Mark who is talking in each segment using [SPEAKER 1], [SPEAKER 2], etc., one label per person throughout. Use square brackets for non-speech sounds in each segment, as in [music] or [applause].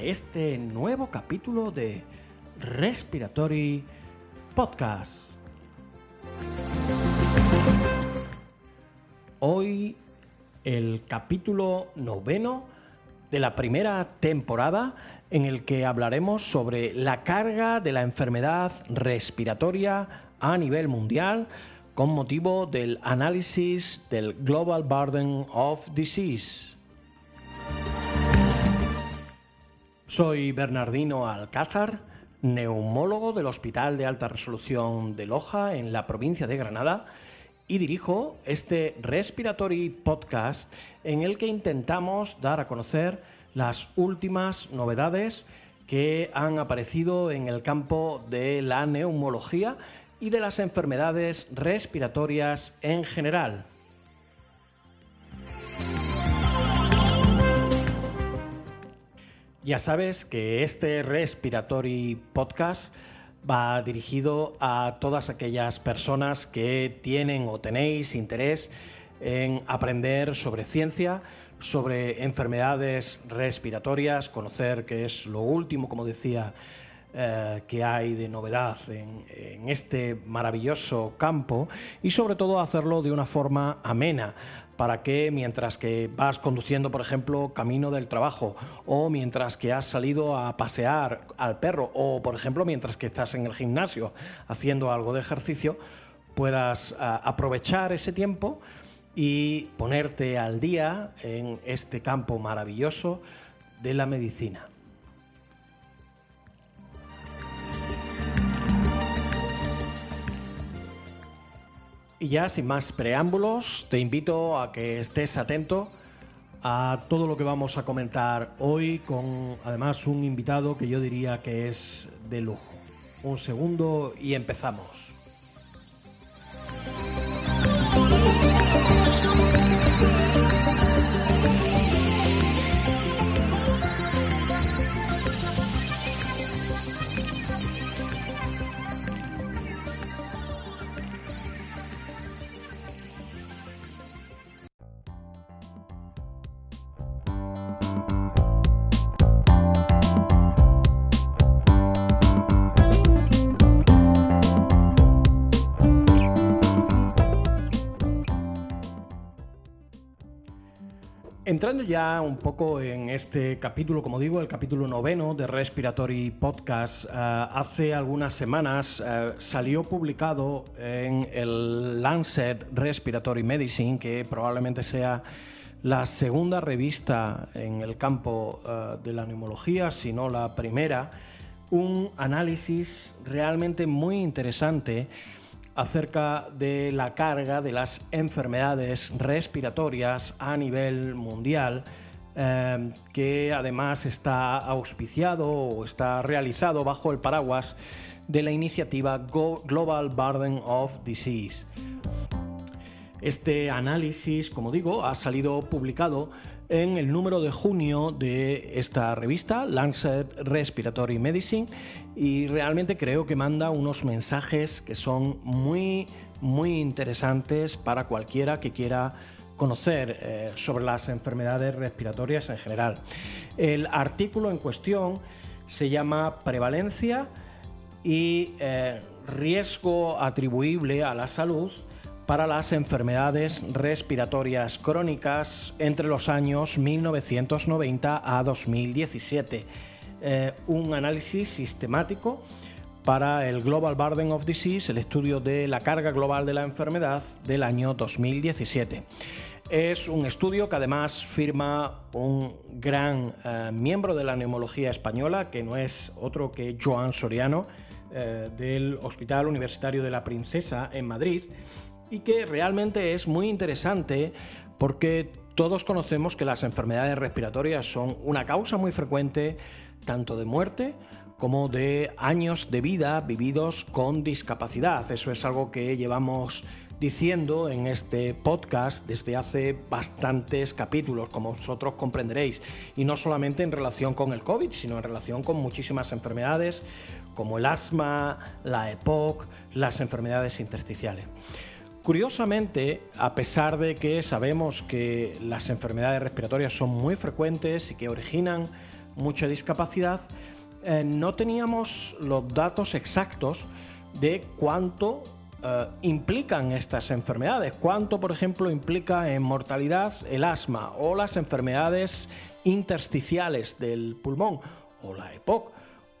[SPEAKER 1] este nuevo capítulo de Respiratory Podcast. Hoy el capítulo noveno de la primera temporada en el que hablaremos sobre la carga de la enfermedad respiratoria a nivel mundial con motivo del análisis del Global Burden of Disease. Soy Bernardino Alcázar, neumólogo del Hospital de Alta Resolución de Loja en la provincia de Granada y dirijo este Respiratory Podcast en el que intentamos dar a conocer las últimas novedades que han aparecido en el campo de la neumología y de las enfermedades respiratorias en general. Ya sabes que este Respiratory Podcast va dirigido a todas aquellas personas que tienen o tenéis interés en aprender sobre ciencia, sobre enfermedades respiratorias, conocer qué es lo último, como decía, eh, que hay de novedad en este maravilloso campo y sobre todo hacerlo de una forma amena para que mientras que vas conduciendo, por ejemplo, camino del trabajo, o mientras que has salido a pasear al perro, o por ejemplo, mientras que estás en el gimnasio haciendo algo de ejercicio, puedas ah, aprovechar ese tiempo y ponerte al día en este campo maravilloso de la medicina. Y ya sin más preámbulos, te invito a que estés atento a todo lo que vamos a comentar hoy con además un invitado que yo diría que es de lujo. Un segundo y empezamos. Entrando ya un poco en este capítulo, como digo, el capítulo noveno de Respiratory Podcast, eh, hace algunas semanas eh, salió publicado en el Lancet Respiratory Medicine, que probablemente sea la segunda revista en el campo eh, de la neumología, si no la primera, un análisis realmente muy interesante acerca de la carga de las enfermedades respiratorias a nivel mundial, eh, que además está auspiciado o está realizado bajo el paraguas de la iniciativa Global Burden of Disease. Este análisis, como digo, ha salido publicado en el número de junio de esta revista, Lancet Respiratory Medicine, y realmente creo que manda unos mensajes que son muy, muy interesantes para cualquiera que quiera conocer eh, sobre las enfermedades respiratorias en general. El artículo en cuestión se llama Prevalencia y eh, riesgo atribuible a la salud para las enfermedades respiratorias crónicas entre los años 1990 a 2017. Eh, un análisis sistemático para el Global Burden of Disease, el estudio de la carga global de la enfermedad del año 2017. Es un estudio que además firma un gran eh, miembro de la neumología española, que no es otro que Joan Soriano, eh, del Hospital Universitario de la Princesa en Madrid, y que realmente es muy interesante porque todos conocemos que las enfermedades respiratorias son una causa muy frecuente tanto de muerte como de años de vida vividos con discapacidad. Eso es algo que llevamos diciendo en este podcast desde hace bastantes capítulos, como vosotros comprenderéis, y no solamente en relación con el COVID, sino en relación con muchísimas enfermedades como el asma, la EPOC, las enfermedades intersticiales. Curiosamente, a pesar de que sabemos que las enfermedades respiratorias son muy frecuentes y que originan mucha discapacidad, eh, no teníamos los datos exactos de cuánto eh, implican estas enfermedades, cuánto, por ejemplo, implica en mortalidad el asma o las enfermedades intersticiales del pulmón o la EPOC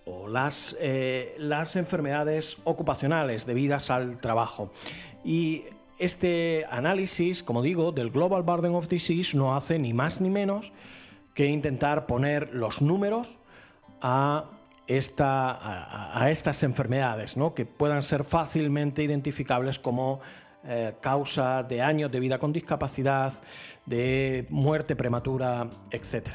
[SPEAKER 1] o las, eh, las enfermedades ocupacionales debidas al trabajo. Y este análisis, como digo, del Global Burden of Disease no hace ni más ni menos que intentar poner los números a esta, a, estas enfermedades, ¿no? que puedan ser fácilmente identificables como eh, causa de años de vida con discapacidad, de muerte prematura, etc.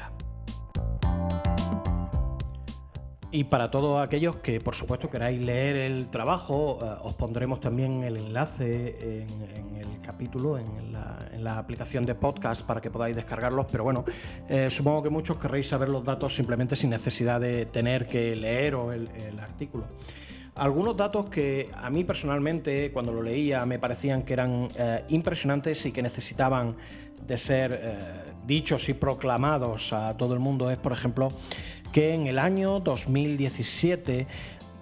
[SPEAKER 1] Y para todos aquellos que, por supuesto, queráis leer el trabajo, eh, os pondremos también el enlace en, el capítulo, en la, aplicación de podcast para que podáis descargarlos. Pero bueno, eh, supongo que muchos querréis saber los datos simplemente sin necesidad de tener que leer el, el artículo. Algunos datos que a mí personalmente, cuando lo leía, me parecían que eran eh, impresionantes y que necesitaban de ser dichos y proclamados a todo el mundo es, por ejemplo, que en el año 2017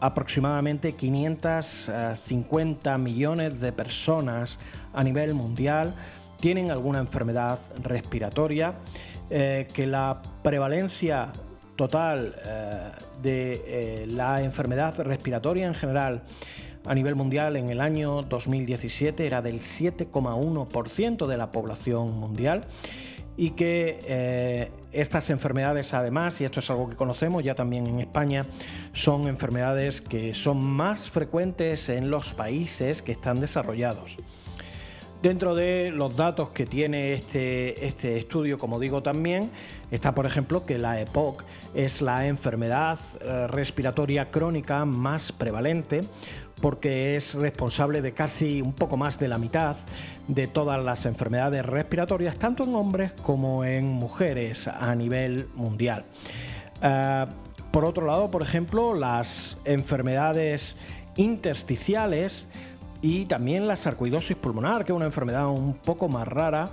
[SPEAKER 1] aproximadamente 550 millones de personas a nivel mundial tienen alguna enfermedad respiratoria, eh, que la prevalencia total eh, de eh, la enfermedad respiratoria en general a nivel mundial en el año 2017 era del 7,1% de la población mundial y que eh, estas enfermedades además, y esto es algo que conocemos ya también en España, son enfermedades que son más frecuentes en los países que están desarrollados. Dentro de los datos que tiene este, este estudio, como digo también, está por ejemplo que la EPOC es la enfermedad eh, respiratoria crónica más prevalente, porque es responsable de casi un poco más de la mitad de todas las enfermedades respiratorias, tanto en hombres como en mujeres a nivel mundial. Eh, por otro lado, por ejemplo, las enfermedades intersticiales y también la sarcoidosis pulmonar, que es una enfermedad un poco más rara,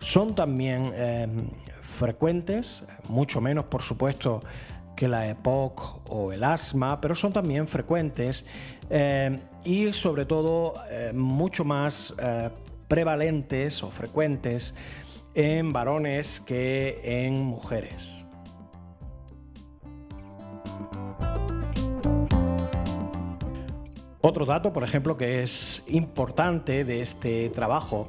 [SPEAKER 1] son también eh, frecuentes, mucho menos por supuesto que la EPOC o el asma, pero son también frecuentes eh, y sobre todo eh, mucho más eh, prevalentes o frecuentes en varones que en mujeres. Otro dato, por ejemplo, que es importante de este trabajo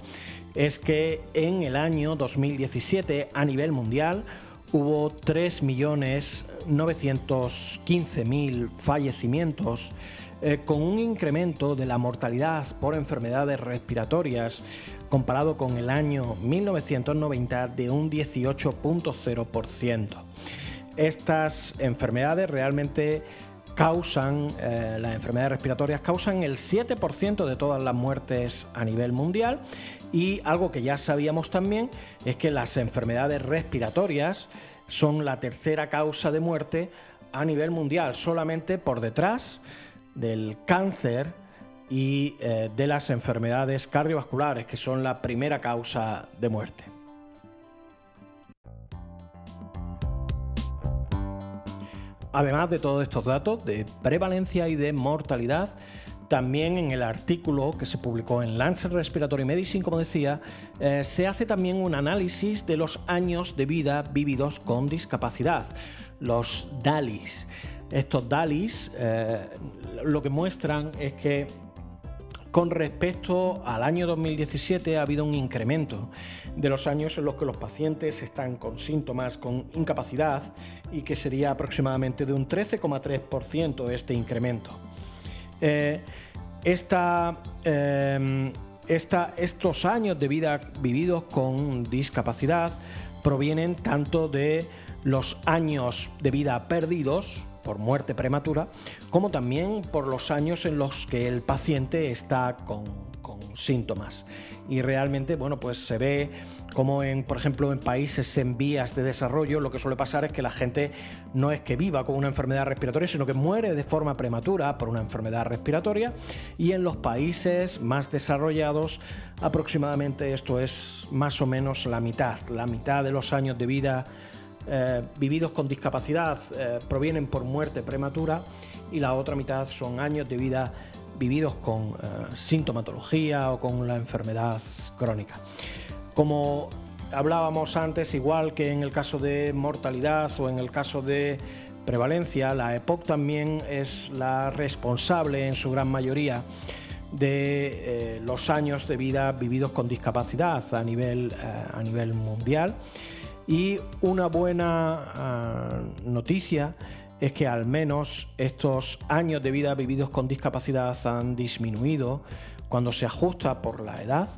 [SPEAKER 1] es que en el año 2017 a nivel mundial hubo 3.915.000 fallecimientos eh, con un incremento de la mortalidad por enfermedades respiratorias comparado con el año 1990 de un 18.0%. Estas enfermedades realmente causan, eh, las enfermedades respiratorias causan el 7% de todas las muertes a nivel mundial y algo que ya sabíamos también es que las enfermedades respiratorias son la tercera causa de muerte a nivel mundial, solamente por detrás del cáncer y eh, de las enfermedades cardiovasculares, que son la primera causa de muerte. Además de todos estos datos de prevalencia y de mortalidad, también en el artículo que se publicó en Lancet Respiratory Medicine, como decía, eh, se hace también un análisis de los años de vida vividos con discapacidad, los DALIs. Estos DALIs eh, lo que muestran es que con respecto al año 2017 ha habido un incremento de los años en los que los pacientes están con síntomas con incapacidad y que sería aproximadamente de un 13,3% este incremento. Eh, em, estos años de vida vividos con discapacidad provienen tanto de los años de vida perdidos, por muerte prematura, como también por los años en los que el paciente está con, síntomas. Y realmente, bueno, pues se ve como en, por ejemplo, en países en vías de desarrollo, lo que suele pasar es que la gente no es que viva con una enfermedad respiratoria, sino que muere de forma prematura por una enfermedad respiratoria. Y en los países más desarrollados, aproximadamente esto es más o menos la mitad, la mitad de los años de vida eh, vividos con discapacidad eh, provienen por muerte prematura y la otra mitad son años de vida vividos con eh, sintomatología o con la enfermedad crónica. Como hablábamos antes, igual que en el caso de mortalidad o en el caso de prevalencia, la EPOC también es la responsable en su gran mayoría de los años de vida vividos con discapacidad a nivel, a nivel mundial. Y una buena ah, noticia es que al menos estos años de vida vividos con discapacidad han disminuido cuando se ajusta por la edad.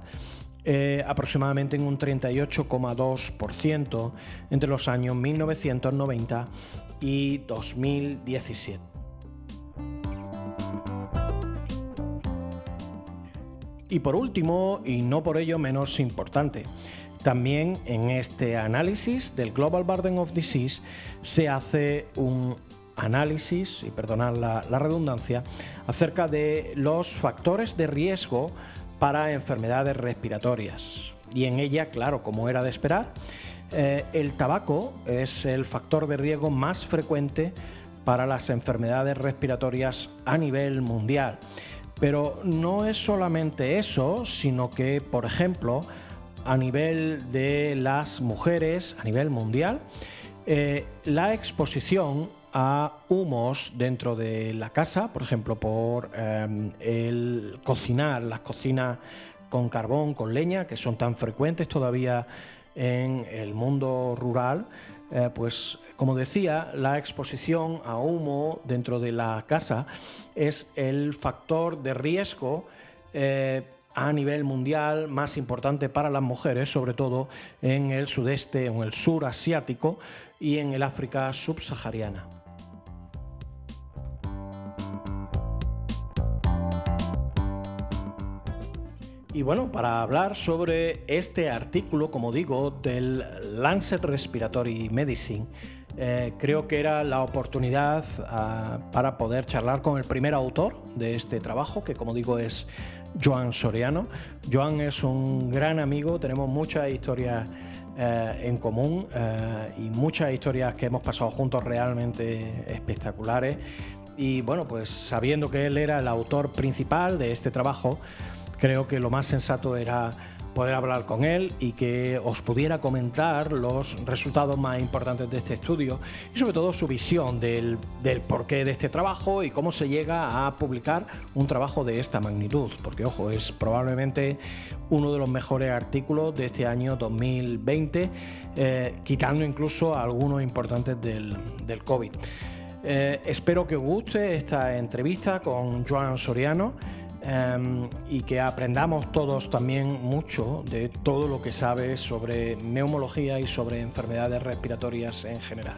[SPEAKER 1] Eh, aproximadamente en un 38,2% entre los años 1990 y 2017. Y por último, y no por ello menos importante, también en este análisis del Global Burden of Disease se hace un análisis, y perdonad la, redundancia, acerca de los factores de riesgo para enfermedades respiratorias. Y en ella, claro, como era de esperar, eh, el tabaco es el factor de riesgo más frecuente para las enfermedades respiratorias a nivel mundial. Pero no es solamente eso, sino que, por ejemplo, a nivel de las mujeres, a nivel mundial, eh, la exposición a humos dentro de la casa, por ejemplo, por eh, el cocinar, las cocinas con carbón, con leña, que son tan frecuentes todavía en el mundo rural, eh, pues como decía, la exposición a humo dentro de la casa es el factor de riesgo a nivel mundial más importante para las mujeres, sobre todo en el sudeste, en el sur asiático y en el África subsahariana. Y bueno, para hablar sobre este artículo, como digo, del Lancet Respiratory Medicine, eh, creo que era la oportunidad ah, para poder charlar con el primer autor de este trabajo, que como digo es Joan Soriano. Joan es un gran amigo, tenemos muchas historias eh, en común eh, y muchas historias que hemos pasado juntos realmente espectaculares. Y bueno, pues sabiendo que él era el autor principal de este trabajo, creo que lo más sensato era poder hablar con él y que os pudiera comentar los resultados más importantes de este estudio y sobre todo su visión del, porqué de este trabajo y cómo se llega a publicar un trabajo de esta magnitud. Porque ojo, es probablemente uno de los mejores artículos de este año 2020, eh, quitando incluso algunos importantes del, COVID. Eh, espero que os guste esta entrevista con Joan Soriano. Em, y que aprendamos todos también mucho de todo lo que sabes sobre neumología y sobre enfermedades respiratorias en general.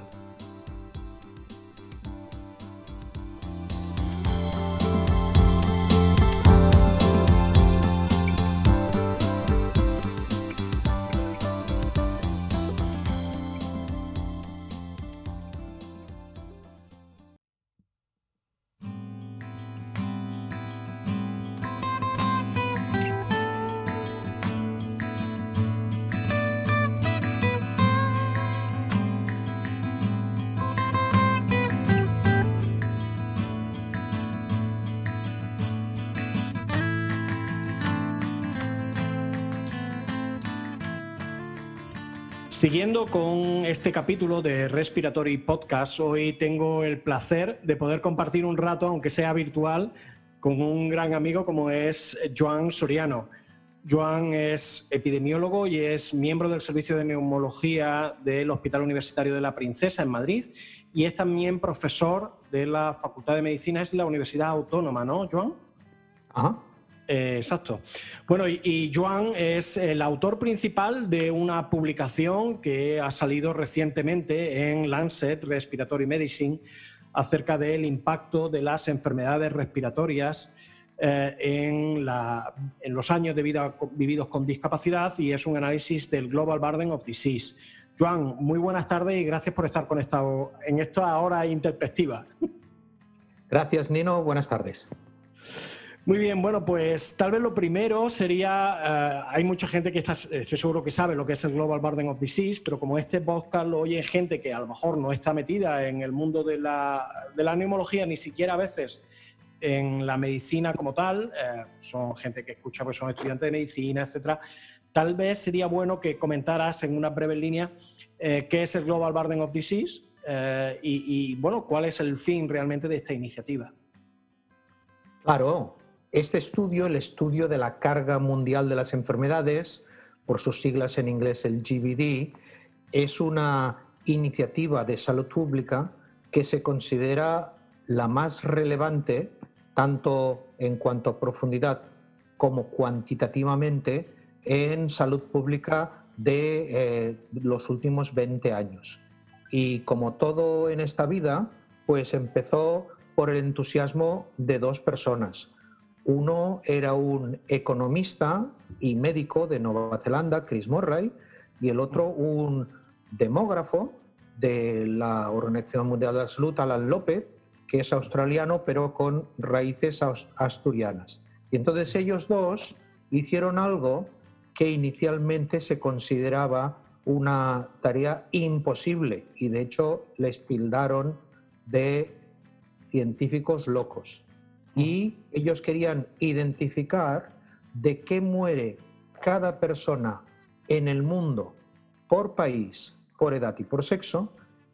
[SPEAKER 1] Siguiendo con este capítulo de Respiratory Podcast, hoy tengo el placer de poder compartir un rato, aunque sea virtual, con un gran amigo como es Joan Soriano. Joan es epidemiólogo y es miembro del Servicio de Neumología del Hospital Universitario de la Princesa en Madrid y es también profesor de la Facultad de Medicina, es la Universidad Autónoma, ¿no, Joan?
[SPEAKER 2] Ajá.
[SPEAKER 1] Eh, exacto. Bueno, y, Joan es el autor principal de una publicación que ha salido recientemente en Lancet Respiratory Medicine acerca del impacto de las enfermedades respiratorias eh, en, los años de vida vividos con discapacidad y es un análisis del Global Burden of Disease. Joan, muy buenas tardes y gracias por estar conectado en esta hora interperspectiva.
[SPEAKER 2] Gracias, Nino. Buenas tardes.
[SPEAKER 1] Muy bien, bueno, pues tal vez lo primero sería, eh, hay mucha gente que está, estoy seguro que sabe lo que es el Global Burden of Disease, pero como este podcast lo oye gente que a lo mejor no está metida en el mundo de la, de la neumología, ni siquiera a veces en la medicina como tal, eh, son gente que escucha, pues son estudiantes de medicina, etcétera. Tal vez sería bueno que comentaras en una breve línea eh, qué es el Global Burden of Disease y, y, bueno, cuál es el fin realmente de esta iniciativa.
[SPEAKER 2] Claro, este estudio, el estudio de la carga mundial de las enfermedades, por sus siglas en inglés el GBD, es una iniciativa de salud pública que se considera la más relevante tanto en cuanto a profundidad como cuantitativamente en salud pública de eh, los últimos 20 años. Y como todo en esta vida, pues empezó por el entusiasmo de dos personas, uno era un economista y médico de Nueva Zelanda, Chris Murray, y el otro un demógrafo de la Organización Mundial de la Salud, Alan López, que es australiano pero con raíces asturianas. Y entonces ellos dos hicieron algo que inicialmente se consideraba una tarea imposible y de hecho les tildaron de científicos locos y ellos querían identificar de qué muere cada persona en el mundo por país, por edad y por sexo,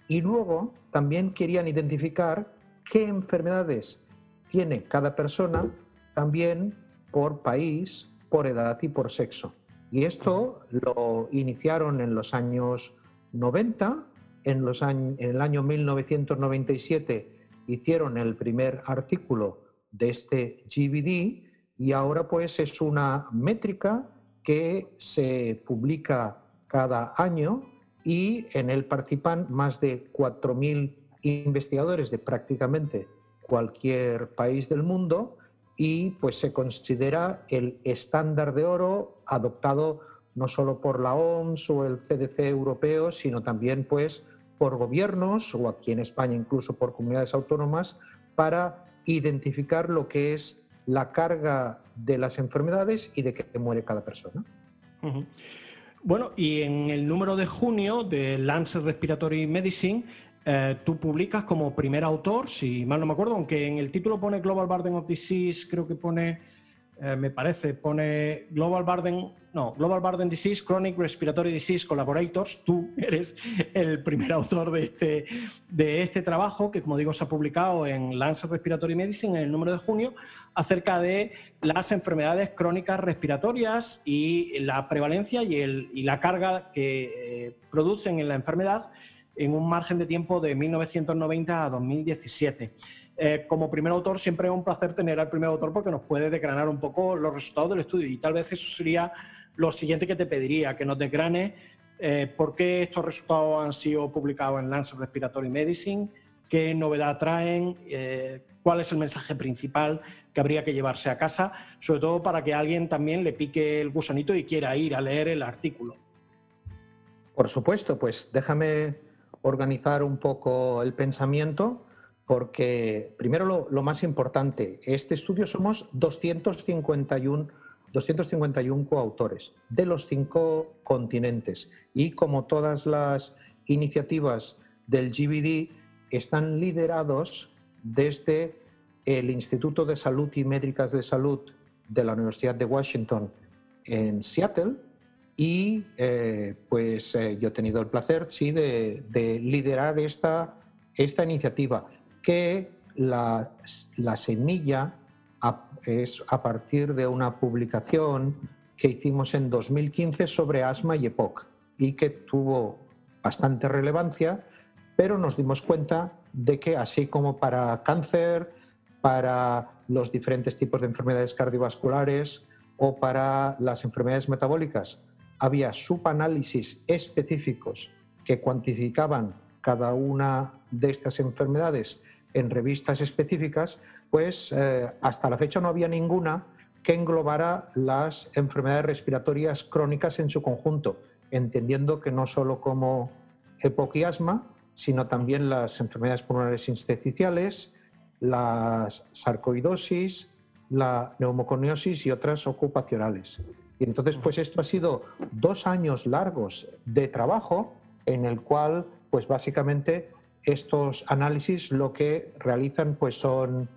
[SPEAKER 2] y luego también querían identificar qué enfermedades tiene cada persona también por país, por edad y por sexo. Y esto lo iniciaron en los años 90, en, los en el año 1997 hicieron el primer artículo de este GBD y ahora pues es una métrica que se publica cada año y en él participan más de 4.000 investigadores de prácticamente cualquier país del mundo y pues se considera el estándar de oro adoptado no solo por la OMS o el CDC europeo, sino también pues por gobiernos o aquí en España incluso por comunidades autónomas para identificar lo que es la carga de las enfermedades y de qué muere cada persona.
[SPEAKER 1] Bueno, y en el número de junio de Lancet Respiratory Medicine, eh, tú publicas como primer autor, si mal no me acuerdo, aunque en el título pone Global Burden of Disease, creo que pone eh, me parece, pone Global Burden, no, Global Burden Disease, Chronic Respiratory Disease Collaborators. Tú [laughs] eres el primer autor de este, de este trabajo, que como digo se ha publicado en Lancet Respiratory Medicine en el número de junio, acerca de las enfermedades crónicas respiratorias y la prevalencia y, el, y la carga que eh, producen en la enfermedad en un margen de tiempo de 1990 a 2017. Eh, como primer autor siempre es un placer tener al primer autor porque nos puede desgranar un poco los resultados del estudio y tal vez eso sería lo siguiente que te pediría, que nos desgrane eh, por qué estos resultados han sido publicados en Lancet Respiratory Medicine, qué novedad traen, eh, cuál es el mensaje principal que habría que llevarse a casa, sobre todo para que alguien también le pique el gusanito y quiera ir a leer el artículo.
[SPEAKER 2] Por supuesto, pues déjame organizar un poco el pensamiento porque primero lo, más importante, este estudio somos 251, 251 coautores de los cinco continentes. Y como todas las iniciativas del GBD están liderados desde el Instituto de Salud y Médicas de Salud de la Universidad de Washington en Seattle y eh, pues eh, yo he tenido el placer sí, de, de liderar esta, esta iniciativa que la, semilla es a partir de una publicación que hicimos en 2015 sobre asma y EPOC y que tuvo bastante relevancia, pero nos dimos cuenta de que así como para cáncer, para los diferentes tipos de enfermedades cardiovasculares o para las enfermedades metabólicas, había subanálisis específicos que cuantificaban cada una de estas enfermedades en revistas específicas, pues eh, hasta la fecha no había ninguna que englobara las enfermedades respiratorias crónicas en su conjunto, entendiendo que no solo como epoquiasma, sino también las enfermedades pulmonares intersticiales, las sarcoidosis, la neumoconiosis y otras ocupacionales. Y entonces, pues esto ha sido dos años largos de trabajo en el cual, pues básicamente, estos análisis lo que realizan pues son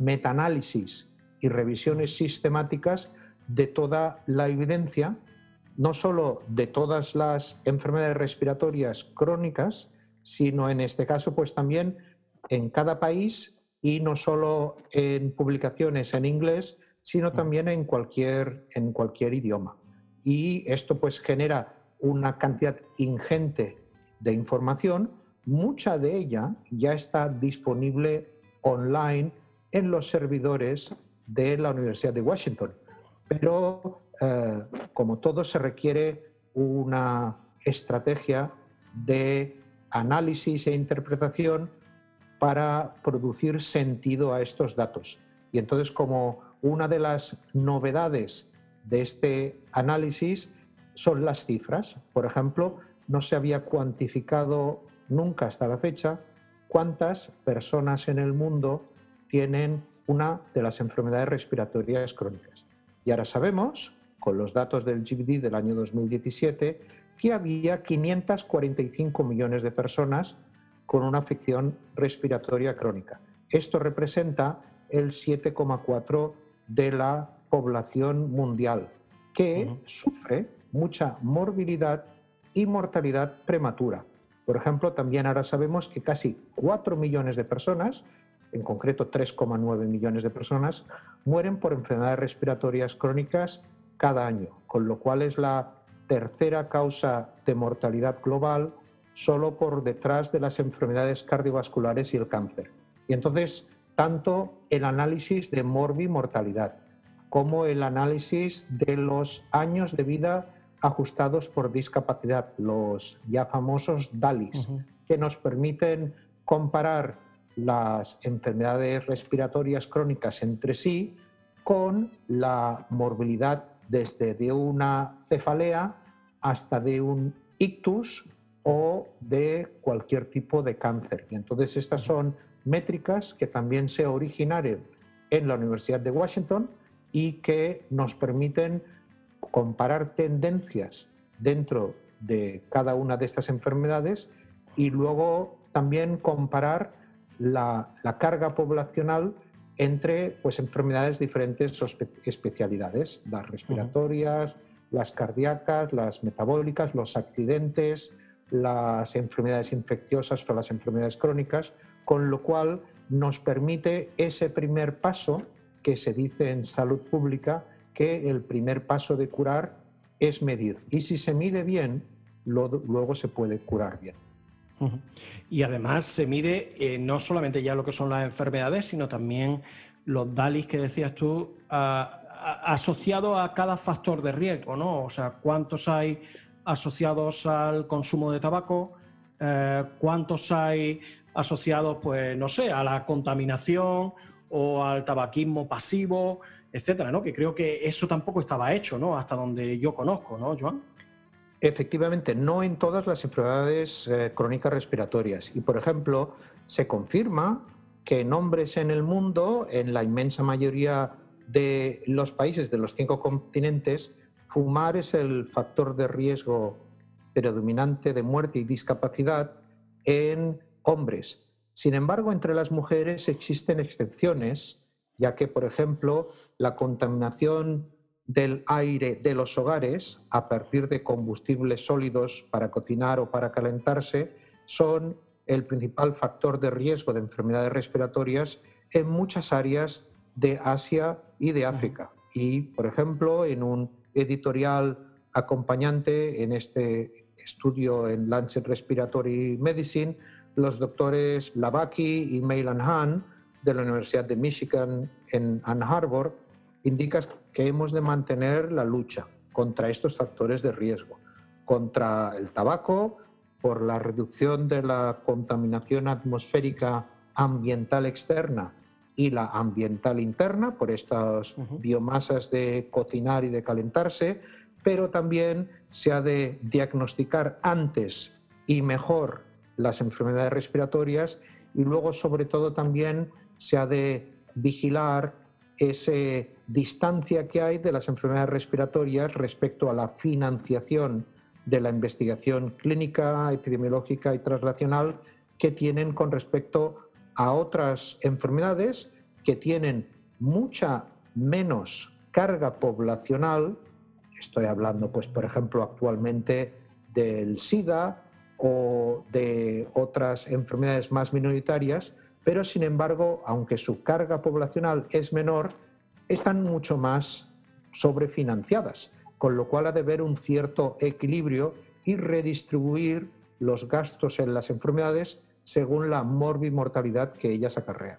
[SPEAKER 2] metaanálisis y revisiones sistemáticas de toda la evidencia, no solo de todas las enfermedades respiratorias crónicas, sino en este caso pues también en cada país y no solo en publicaciones en inglés, sino también en cualquier, en cualquier idioma. Y esto pues genera una cantidad ingente de información, mucha de ella ya está disponible online en los servidores de la Universidad de Washington. Pero eh, como todo se requiere una estrategia de análisis e interpretación para producir sentido a estos datos. Y entonces como una de las novedades de este análisis son las cifras. Por ejemplo, no se había cuantificado nunca hasta la fecha cuántas personas en el mundo tienen una de las enfermedades respiratorias crónicas. Y ahora sabemos, con los datos del GBD del año 2017, que había 545 millones de personas con una afección respiratoria crónica. Esto representa el 7,4 de la población mundial, que sufre mucha morbilidad y mortalidad prematura. Por ejemplo, también ahora sabemos que casi 4 millones de personas, en concreto 3,9 millones de personas, mueren por enfermedades respiratorias crónicas cada año, con lo cual es la tercera causa de mortalidad global solo por detrás de las enfermedades cardiovasculares y el cáncer. Y entonces tanto el análisis de morbi-mortalidad como el análisis de los años de vida ajustados por discapacidad, los ya famosos DALIs, que nos permiten comparar las enfermedades respiratorias crónicas entre sí con la morbilidad desde de una cefalea hasta de un ictus o de cualquier tipo de cáncer. Y entonces estas son métricas que también se originaron en la Universidad de Washington y que nos permiten comparar tendencias dentro de cada una de estas enfermedades y luego también comparar la, carga poblacional entre pues, enfermedades de diferentes especialidades, las respiratorias, las cardíacas, las metabólicas, los accidentes, las enfermedades infecciosas o las enfermedades crónicas, con lo cual nos permite ese primer paso que se dice en salud pública, que el primer paso de curar es medir. Y si se mide bien, luego se puede curar bien.
[SPEAKER 1] Y además se mide eh, no solamente ya lo que son las enfermedades, sino también los DALIs que decías tú, asociados a cada factor de riesgo, ¿no? O sea, cuántos hay asociados al consumo de tabaco, eh, cuántos hay asociados, pues, no sé, a la contaminación o al tabaquismo pasivo, etcétera, ¿no? Que creo que eso tampoco estaba hecho, ¿no? Hasta donde yo conozco, ¿no, Joan?
[SPEAKER 2] Efectivamente, no en todas las enfermedades eh, crónicas respiratorias. Y, por ejemplo, se confirma que en hombres en el mundo, en la inmensa mayoría de los países de los cinco continentes, fumar es el factor de riesgo predominante de muerte y discapacidad en hombres. Sin embargo, entre las mujeres existen excepciones, ya que, por ejemplo, la contaminación del aire de los hogares a partir de combustibles sólidos para cocinar o para calentarse son el principal factor de riesgo de enfermedades respiratorias en muchas áreas de Asia y de África. Y, por ejemplo, en un editorial acompañante en este estudio en Lancet Respiratory Medicine, los doctores Lavaki y Mailan Han de la Universidad de Michigan en Ann Arbor indican que hemos de mantener la lucha contra estos factores de riesgo, contra el tabaco, por la reducción de la contaminación atmosférica ambiental externa y la ambiental interna, por estas biomasas de cocinar y de calentarse, pero también se ha de diagnosticar antes y mejor las enfermedades respiratorias y luego sobre todo también se ha de vigilar esa distancia que hay de las enfermedades respiratorias respecto a la financiación de la investigación clínica, epidemiológica y translacional que tienen con respecto a otras enfermedades que tienen mucha menos carga poblacional. Estoy hablando, pues, por ejemplo, actualmente del SIDA o de otras enfermedades más minoritarias, pero sin embargo, aunque su carga poblacional es menor, están mucho más sobrefinanciadas con lo cual ha de haber un cierto equilibrio y redistribuir los gastos en las enfermedades según la morbimortalidad que ellas acarrean.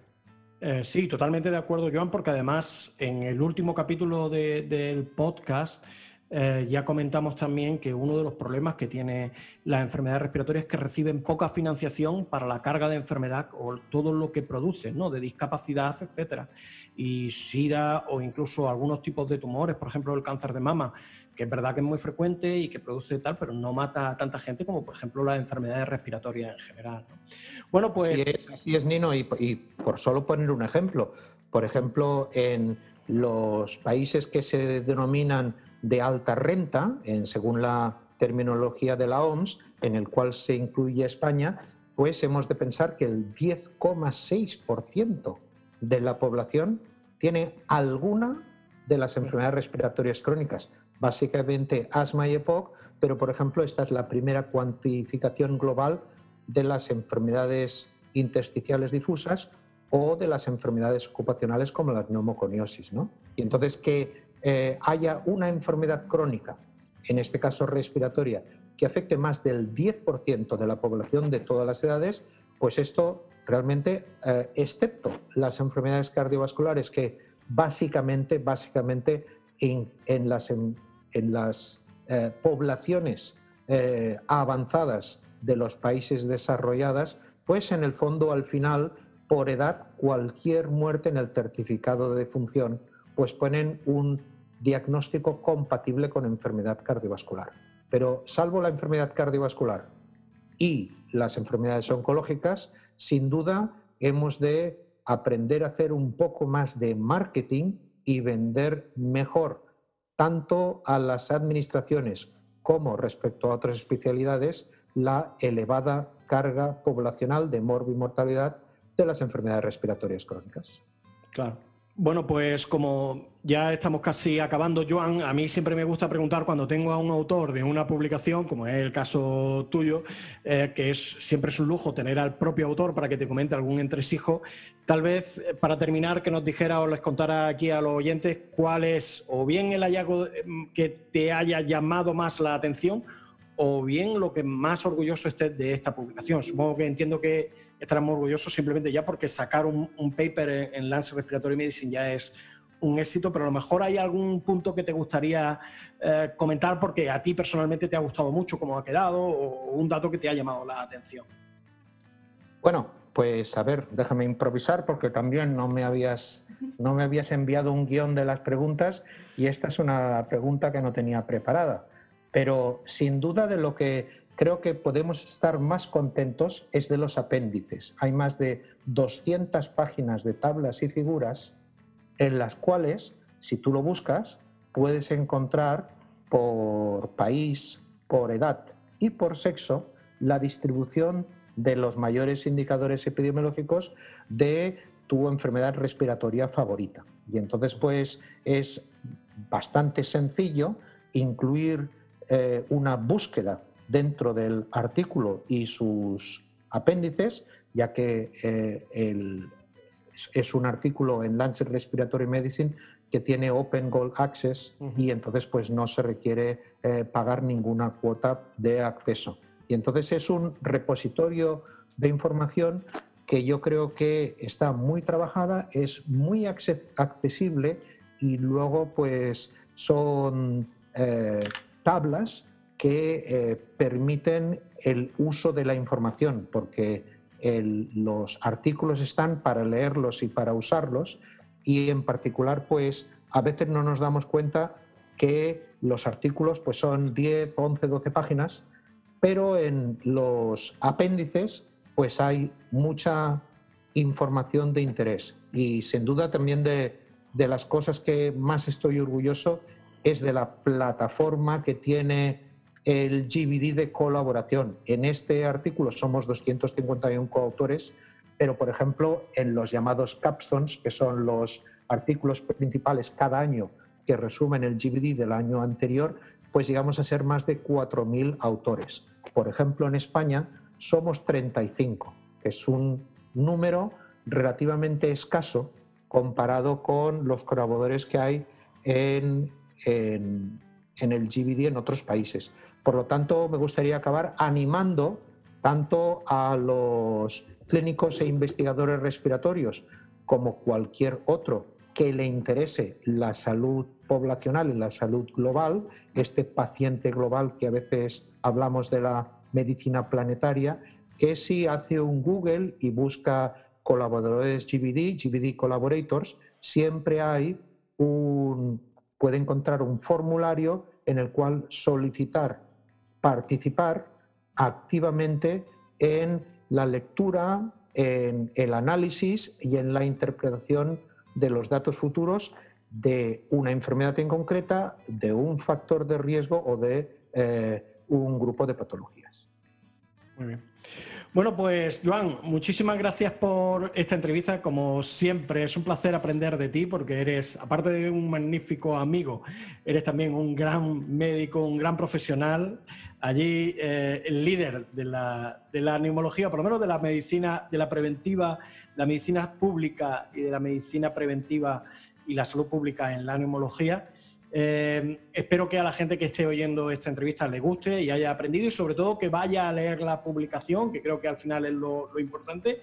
[SPEAKER 1] Eh, sí, totalmente de acuerdo, Joan, porque además en el último capítulo del podcast eh, ya comentamos también que uno de los problemas que tiene las enfermedades respiratorias es que reciben poca financiación para la carga de enfermedad o todo lo que producen, ¿no? de discapacidad, etcétera. Y SIDA o incluso algunos tipos de tumores, por ejemplo el cáncer de mama, que es verdad que es muy frecuente y que produce tal, pero no mata a tanta gente como por ejemplo las enfermedades respiratorias en general.
[SPEAKER 2] Bueno, pues... Así es, Nino, y, y por solo poner un ejemplo, por ejemplo, en los países que se denominan de alta renta, en, según la terminología de la OMS, en el cual se incluye España, pues hemos de pensar que el 10,6% de la población tiene alguna de las enfermedades respiratorias crónicas, básicamente asma y EPOC, pero por ejemplo esta es la primera cuantificación global de las enfermedades intersticiales difusas o de las enfermedades ocupacionales como la neumoconiosis. ¿no? Y entonces que eh, haya una enfermedad crónica, en este caso respiratoria, que afecte más del 10% de la población de todas las edades, pues esto realmente, eh, excepto las enfermedades cardiovasculares que básicamente, básicamente en, las, en, las eh, poblaciones avanzadas de los países desarrolladas, pues en el fondo al final, por edad, cualquier muerte en el certificado de defunción, pues ponen un diagnóstico compatible con enfermedad cardiovascular. Pero salvo la enfermedad cardiovascular y las enfermedades oncológicas, sin duda hemos de aprender a hacer un poco más de marketing y vender mejor tanto a las administraciones como respecto a otras especialidades la elevada carga poblacional de morbimortalidad de las enfermedades respiratorias crónicas.
[SPEAKER 1] Claro. Bueno, pues como ya estamos casi acabando, Joan, a mí siempre me gusta preguntar cuando tengo a un autor de una publicación, como es el caso tuyo, eh, que es siempre es un lujo tener al propio autor para que te comente algún entresijo. Tal vez eh, para terminar que nos dijera o les contara aquí a los oyentes cuál es o bien el hallazgo mm, que te haya llamado más la atención o bien lo que más orgulloso estés de esta publicación. Supongo que entiendo que estarán orgullosos simplemente ya porque sacar un, paper en, en, Lancet Respiratory Medicine ya es un éxito, pero a lo mejor hay algún punto que te gustaría eh, comentar porque a ti personalmente te ha gustado mucho cómo ha quedado o un dato que te ha llamado la atención.
[SPEAKER 2] Bueno, pues a ver, déjame improvisar porque también no me habías, no me habías enviado un guion de las preguntas y esta es una pregunta que no tenía preparada. Pero sin duda de lo que creo que podemos estar más contentos es de los apéndices. Hay más de 200 páginas de tablas y figuras en las cuales, si tú lo buscas, puedes encontrar por país, por edad y por sexo la distribución de los mayores indicadores epidemiológicos de tu enfermedad respiratoria favorita. Y entonces, pues es bastante sencillo incluir eh, una búsqueda dentro del artículo y sus apéndices, ya que eh, es un artículo en Lancet Respiratory Medicine que tiene Open Gold Access y entonces pues no se requiere eh, pagar ninguna cuota de acceso. Y entonces es un repositorio de información que yo creo que está muy trabajada, es muy accesible y luego pues son eh, tablas que eh, permiten el uso de la información, porque los artículos están para leerlos y para usarlos, y en particular, pues a veces no nos damos cuenta que los artículos pues son 10, 11, 12 páginas, pero en los apéndices pues hay mucha información de interés. Y sin duda también de, de las cosas que más estoy orgulloso es de la plataforma que tiene el GBD de colaboración. En este artículo somos 251 coautores, pero por ejemplo en los llamados capstones, que son los artículos principales cada año que resumen el GBD del año anterior, pues llegamos a ser más de 4.000 autores. Por ejemplo, en España somos 35, que es un número relativamente escaso comparado con los colaboradores que hay en, en, en el GBD en otros países. Por lo tanto, me gustaría acabar animando tanto a los clínicos e investigadores respiratorios como cualquier otro que le interese la salud poblacional y la salud global, este paciente global que a veces hablamos de la medicina planetaria, que si hace un Google y busca colaboradores GBD, GBD Collaborators, siempre hay un, puede encontrar un formulario en el cual solicitar participar activamente en la lectura, en el análisis y en la interpretación de los datos futuros de una enfermedad en concreta, de un factor de riesgo o de eh, un grupo de patologías.
[SPEAKER 1] Muy bien. Bueno, pues Joan, muchísimas gracias por esta entrevista. Como siempre, es un placer aprender de ti porque eres, aparte de un magnífico amigo, eres también un gran médico, un gran profesional. Allí eh, el líder de la, de la neumología, por lo menos de la medicina, de la preventiva, la medicina pública y de la medicina preventiva y la salud pública en la neumología. Eh, espero que a la gente que esté oyendo esta entrevista le guste y haya aprendido y sobre todo que vaya a leer la publicación, que creo que al final es lo, importante.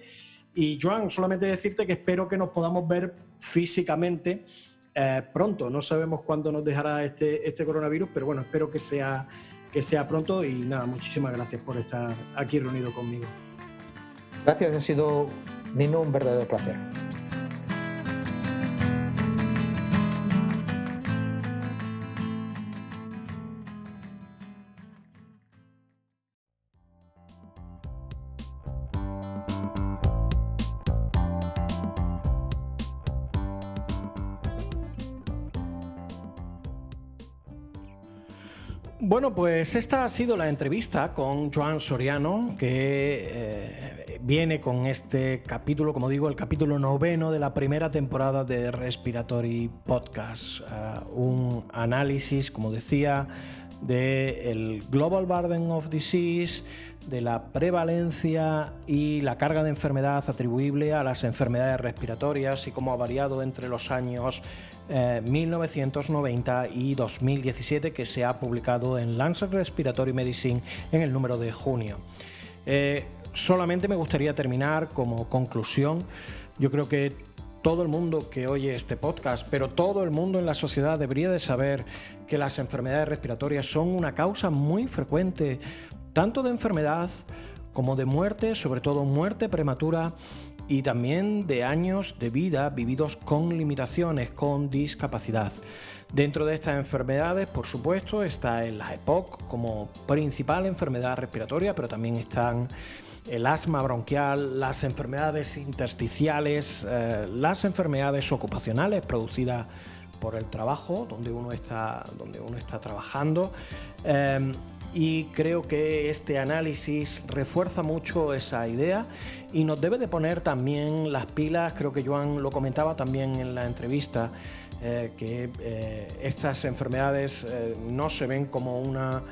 [SPEAKER 1] Y Joan, solamente decirte que espero que nos podamos ver físicamente eh, pronto. No sabemos cuándo nos dejará este, este coronavirus, pero bueno, espero que sea, que sea pronto y nada, muchísimas gracias por estar aquí reunido conmigo.
[SPEAKER 2] Gracias, ha sido, Nino, un verdadero placer.
[SPEAKER 1] Bueno, pues esta ha sido la entrevista con Joan Soriano, que eh, viene con este capítulo, como digo, el capítulo noveno de la primera temporada de Respiratory Podcast. Eh, un análisis, como decía, del Global Burden of Disease, de la prevalencia y la carga de enfermedad atribuible a las enfermedades respiratorias y cómo ha variado entre los años 1990 eh, y 2017 que se ha publicado en Lancet Respiratory Medicine en el número de junio. Eh, solamente me gustaría terminar como conclusión. Yo creo que todo el mundo que oye este podcast, pero todo el mundo en la sociedad debería de saber que las enfermedades respiratorias son una causa muy frecuente, tanto de enfermedad como de muerte, sobre todo muerte prematura y también de años de vida vividos con limitaciones, con discapacidad. Dentro de estas enfermedades, por supuesto, está el EPOC como principal enfermedad respiratoria, pero también están el asma bronquial, las enfermedades intersticiales, eh, las enfermedades ocupacionales producidas por el trabajo, donde uno está, donde uno está trabajando. Eh, y creo que este análisis refuerza mucho esa idea y nos debe de poner también las pilas, creo que Joan lo comentaba también en la entrevista, eh, que eh, estas enfermedades no se ven como una,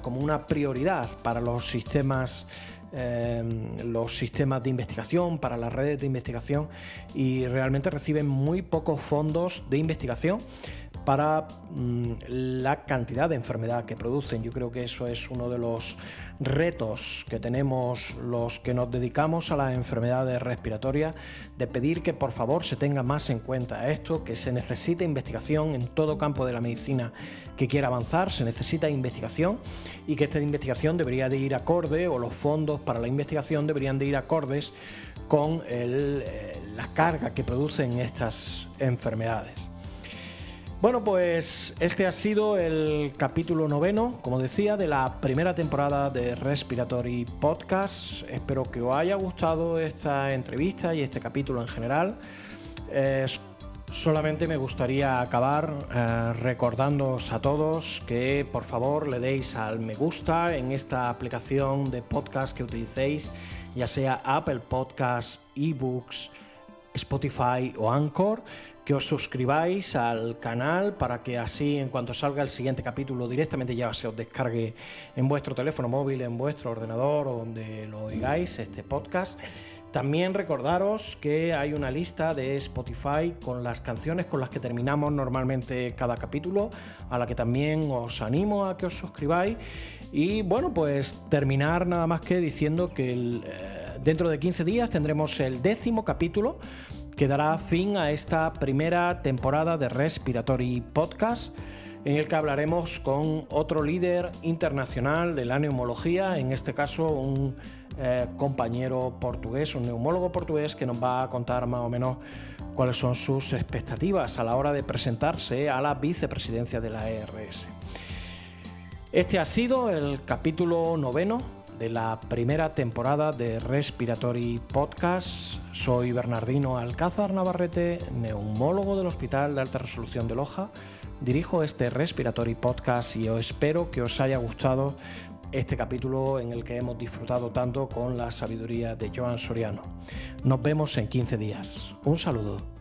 [SPEAKER 1] como una prioridad para los sistemas em, los sistemas de investigación, para las redes de investigación y realmente reciben muy pocos fondos de investigación para mm, la cantidad de enfermedad que producen. Yo creo que eso es uno de los retos que tenemos los que nos dedicamos a las enfermedades respiratorias, de pedir que por favor se tenga más en cuenta esto, que se necesita investigación en todo campo de la medicina que quiera avanzar, se necesita investigación y que esta investigación debería de ir acorde o los fondos para la investigación deberían de ir acordes con eh, la carga que producen estas enfermedades. Bueno, pues este ha sido el capítulo noveno, como decía, de la primera temporada de Respiratory Podcast. Espero que os haya gustado esta entrevista y este capítulo en general. solamente me gustaría acabar eh, recordándoos a todos que por favor le deis al me gusta en esta aplicación de podcast que utilicéis, ya sea Apple Podcasts, eBooks, Spotify o Anchor que os suscribáis al canal para que así en cuanto salga el siguiente capítulo directamente ya se os descargue en vuestro teléfono móvil, en vuestro ordenador o donde lo oigáis este podcast. También recordaros que hay una lista de Spotify con las canciones con las que terminamos normalmente cada capítulo, a la que también os animo a que os suscribáis. Y bueno, pues terminar nada más que diciendo que eh, dentro de 15 días tendremos el décimo capítulo que dará fin a esta primera temporada de Respiratory Podcast, en el que hablaremos con otro líder internacional de la neumología, en este caso un eh, compañero portugués, un neumólogo portugués, que nos va a contar más o menos cuáles son sus expectativas a la hora de presentarse a la vicepresidencia de la ERS. Este ha sido el capítulo noveno de la primera temporada de Respiratory Podcast. Soy Bernardino Alcázar Navarrete, neumólogo del Hospital de Alta Resolución de Loja. Dirijo este Respiratory Podcast y os espero que os haya gustado este capítulo en el que hemos disfrutado tanto con la sabiduría de Joan Soriano. Nos vemos en 15 días. Un saludo.